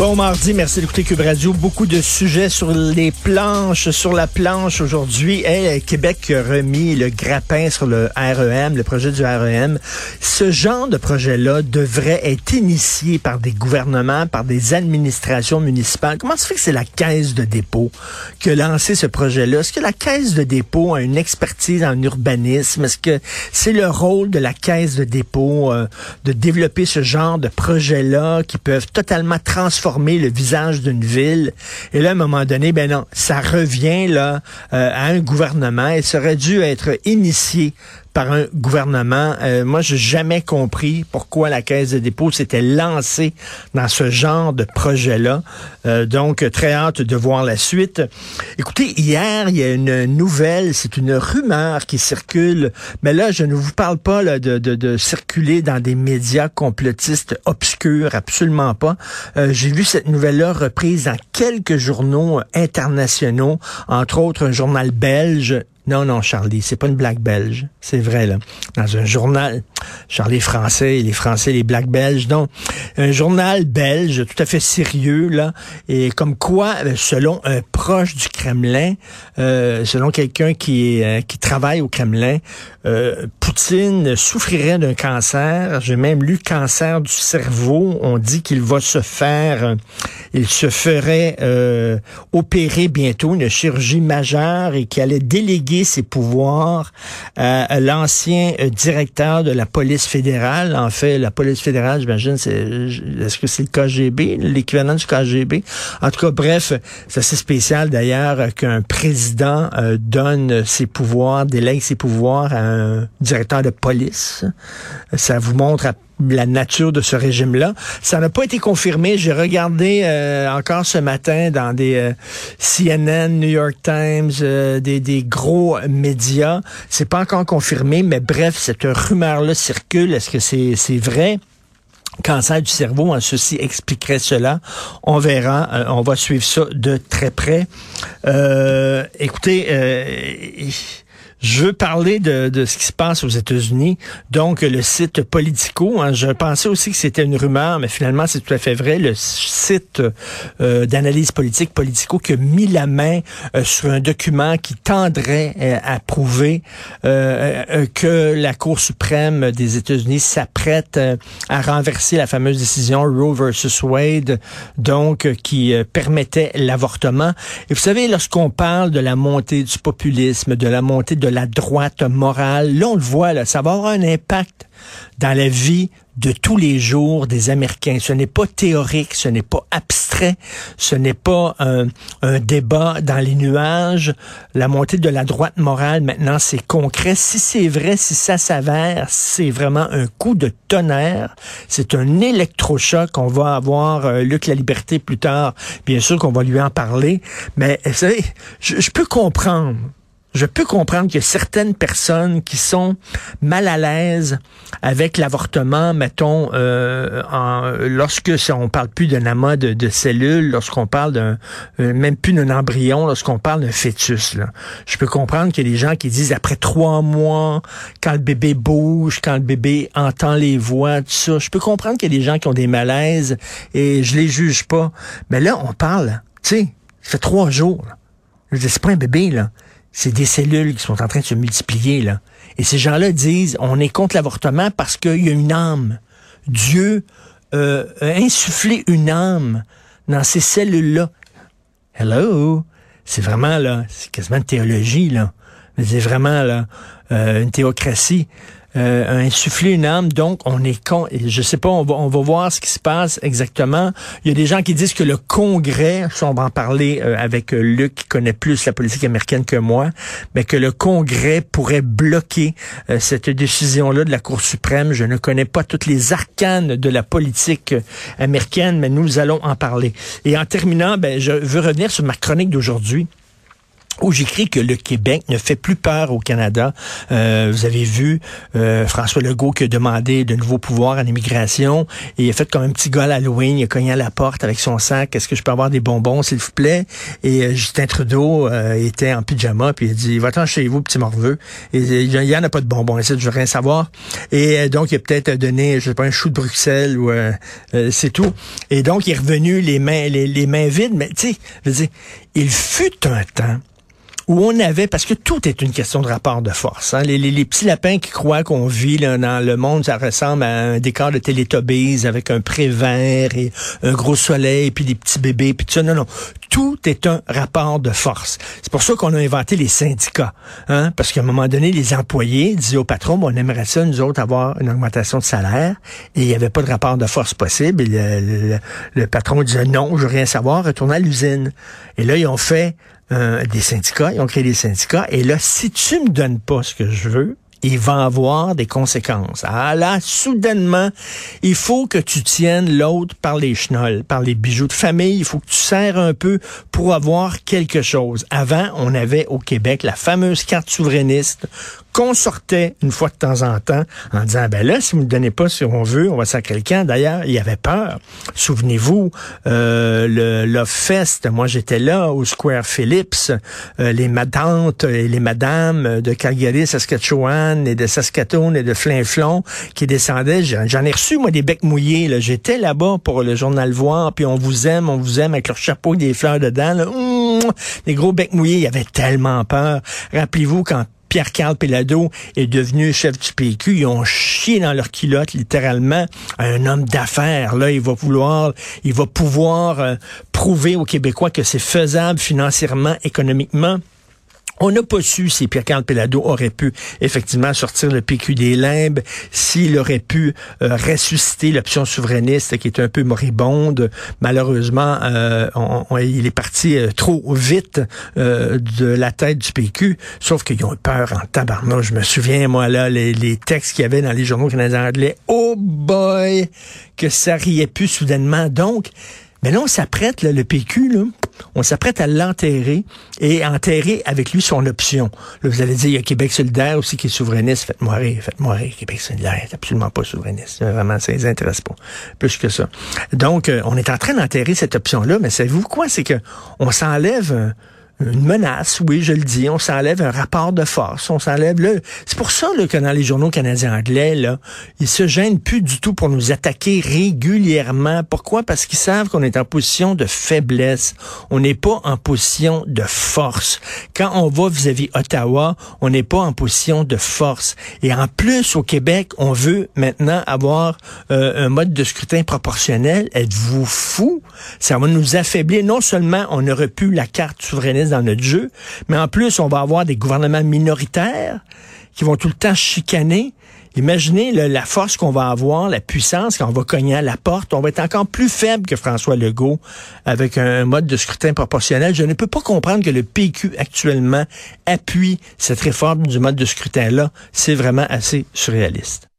Bon mardi, merci d'écouter Cube Radio. Beaucoup de sujets sur les planches, sur la planche aujourd'hui. Hey, Québec a remis le grappin sur le REM, le projet du REM. Ce genre de projet-là devrait être initié par des gouvernements, par des administrations municipales. Comment se fait que c'est la caisse de dépôt qui a lancé ce projet-là? Est-ce que la caisse de dépôt a une expertise en urbanisme? Est-ce que c'est le rôle de la caisse de dépôt euh, de développer ce genre de projet-là qui peuvent totalement transformer le visage d'une ville. Et là, à un moment donné, ben non, ça revient là euh, à un gouvernement et ça aurait dû être initié par un gouvernement. Euh, moi, j'ai jamais compris pourquoi la Caisse de dépôt s'était lancée dans ce genre de projet-là. Euh, donc, très hâte de voir la suite. Écoutez, hier, il y a une nouvelle, c'est une rumeur qui circule, mais là, je ne vous parle pas de, de circuler dans des médias complotistes obscurs, absolument pas. Euh, j'ai vu cette nouvelle-là reprise dans quelques journaux internationaux, entre autres un journal belge, non, non, Charlie, c'est pas une blague belge. C'est vrai, là. Dans un journal, Charlie français, les Français, les blagues belges. Donc, un journal belge tout à fait sérieux, là. Et comme quoi, euh, selon un proche du Kremlin, euh, selon quelqu'un qui, euh, qui travaille au Kremlin, euh, Poutine souffrirait d'un cancer. J'ai même lu cancer du cerveau. On dit qu'il va se faire, il se ferait opérer bientôt, une chirurgie majeure et qu'il allait déléguer ses pouvoirs à l'ancien euh, directeur de la police fédérale. En fait, la police fédérale, j'imagine, est-ce que c'est le KGB, l'équivalent du KGB? En tout cas, bref, c'est assez spécial d'ailleurs qu'un président euh, donne ses pouvoirs, délègue ses pouvoirs à un directeur de police. Ça vous montre la nature de ce régime-là. Ça n'a pas été confirmé. J'ai regardé euh, encore ce matin dans des euh, CNN, New York Times, euh, des, des, gros médias. C'est pas encore confirmé, mais bref, cette rumeur-là circule. Est-ce que c'est c'est vrai? cancer du cerveau, hein, ceci expliquerait cela. On verra, on va suivre ça de très près. écoutez, je veux parler de, de, ce qui se passe aux États-Unis. Donc, le site Politico, hein, je pensais aussi que c'était une rumeur, mais finalement, c'est tout à fait vrai. Le site euh, d'analyse politique Politico qui a mis la main euh, sur un document qui tendrait euh, à prouver que la Cour suprême des États-Unis s'apprête à renverser la fameuse décision Roe versus Wade, donc qui permettait l'avortement. Et vous savez, lorsqu'on parle de la montée du populisme, de la montée de la droite morale. Là, on le voit, là, ça va avoir un impact dans la vie de tous les jours des Américains. Ce n'est pas théorique, ce n'est pas abstrait, ce n'est pas un, débat dans les nuages. La montée de la droite morale, maintenant, c'est concret. Si c'est vrai, si ça s'avère, c'est vraiment un coup de tonnerre. C'est un électrochoc. On va avoir euh, Luc La Liberté plus tard. Bien sûr qu'on va lui en parler. Mais vous savez, je peux comprendre je peux comprendre que certaines personnes qui sont mal à l'aise avec l'avortement, mettons, euh, lorsque on parle plus d'un amas de, cellules, lorsqu'on parle d'un euh, même plus d'un embryon, lorsqu'on parle d'un fœtus. Là. Je peux comprendre qu'il y a des gens qui disent après trois mois, quand le bébé bouge, quand le bébé entend les voix, tout ça. Je peux comprendre qu'il y a des gens qui ont des malaises et je les juge pas. Mais là, on parle, tu sais, ça fait trois jours. C'est pas un bébé, là c'est des cellules qui sont en train de se multiplier, là. Et ces gens-là disent, on est contre l'avortement parce qu'il y a une âme. Dieu euh, a insufflé une âme dans ces cellules-là. Hello? C'est vraiment, là, c'est quasiment une théologie, là. C'est vraiment, là, euh, une théocratie euh, insuffler une âme. Donc, on est con. Je sais pas, on va, on va voir ce qui se passe exactement. Il y a des gens qui disent que le Congrès, on va en parler euh, avec euh, Luc, qui connaît plus la politique américaine que moi, mais que le Congrès pourrait bloquer euh, cette décision-là de la Cour suprême. Je ne connais pas toutes les arcanes de la politique américaine, mais nous allons en parler. Et en terminant, ben, je veux revenir sur ma chronique d'aujourd'hui. Où j'écris que le Québec ne fait plus peur au Canada. Euh, vous avez vu euh, François Legault qui a demandé de nouveaux pouvoirs à l'immigration et il a fait comme un petit gars à l'Halloween, il a cogné à la porte avec son sac, est-ce que je peux avoir des bonbons s'il vous plaît? Et euh, Justin Trudeau était en pyjama puis il a dit, va-t'en chez vous, petit morveux. Et il y en a pas de bonbons, ici, je veux rien savoir. Et donc il a peut-être donné, je sais pas, un chou de Bruxelles ou c'est tout. Et donc il est revenu les mains, les, les mains vides, mais tu sais, il fut un temps où on avait, parce que tout est une question de rapport de force. Hein. Les, les, petits lapins qui croient qu'on vit là, dans le monde, ça ressemble à un décor de Télétobies avec un pré vert et un gros soleil, puis des petits bébés, puis tout ça. Non, non. Tout est un rapport de force. C'est pour ça qu'on a inventé les syndicats. Hein? Parce qu'à un moment donné, les employés disaient au patron, bon, on aimerait ça, nous autres, avoir une augmentation de salaire. Et il n'y avait pas de rapport de force possible. Et le, le patron disait, non, je veux rien savoir, retourne à l'usine. Et là, ils ont fait euh, des syndicats, ils ont créé des syndicats, et là, si tu me donnes pas ce que je veux, il va avoir des conséquences. Ah là, soudainement, il faut que tu tiennes l'autre par les chenolles, par les bijoux de famille. Il faut que tu serres un peu pour avoir quelque chose. Avant, on avait au Québec la fameuse carte souverainiste qu'on sortait une fois de temps en temps en disant, ben là, si vous ne donnez pas ce qu'on veut, on va sacrer camp. D'ailleurs, il y avait peur. Souvenez-vous, euh, le Love Fest, moi j'étais là au Square Phillips, euh, les madantes et les madames de Calgary, Saskatchewan et de Saskatoon et de Flinflon qui descendaient. J'en ai reçu, moi, des becs mouillés. J'étais là-bas pour le journal Voir, puis on vous aime, on vous aime avec leur chapeau et des fleurs dedans. Là. Mmh, des gros becs mouillés, il y avait tellement peur. Rappelez-vous quand Pierre-Carl Pelado est devenu chef du PQ. Ils ont chié dans leur culotte, littéralement, un homme d'affaires. Là, il va vouloir, il va pouvoir euh, prouver aux Québécois que c'est faisable financièrement, économiquement. On n'a pas su si Pierre-Carl Pelado aurait pu effectivement sortir le PQ des limbes, s'il aurait pu euh, ressusciter l'option souverainiste qui est un peu moribonde. Malheureusement, euh, il est parti euh, trop vite de la tête du PQ, sauf qu'ils ont eu peur en tabarnak. Je me souviens, moi, là, les, les textes qu'il y avait dans les journaux canadiens anglais. Oh boy! Que ça riait plus soudainement. Donc, mais là, on s'apprête, le PQ, on s'apprête à l'enterrer et enterrer avec lui son option. Là, vous allez dire, il y a Québec solidaire aussi qui est souverainiste. Faites-moi rire, faites-moi rire. Québec solidaire est absolument pas souverainiste. Vraiment, ça les intéresse pas. Plus que ça. Donc, euh, on est en train d'enterrer cette option-là, mais savez-vous quoi? C'est que on s'enlève une menace, oui, je le dis. On s'enlève un rapport de force. On s'enlève le. C'est pour ça là, que dans les journaux canadiens anglais, là, ils se gênent plus du tout pour nous attaquer régulièrement. Pourquoi? Parce qu'ils savent qu'on est en position de faiblesse. On n'est pas en position de force. Quand on va vis-à-vis Ottawa, on n'est pas en position de force. Et en plus, au Québec, on veut maintenant avoir euh, un mode de scrutin proportionnel. Êtes-vous fou? Ça va nous affaiblir. Non seulement on aurait pu la carte souverainiste dans notre jeu, mais en plus, on va avoir des gouvernements minoritaires qui vont tout le temps chicaner. Imaginez la force qu'on va avoir, la puissance quand on va cogner à la porte. On va être encore plus faible que François Legault avec un mode de scrutin proportionnel. Je ne peux pas comprendre que le PQ actuellement appuie cette réforme du mode de scrutin-là. C'est vraiment assez surréaliste.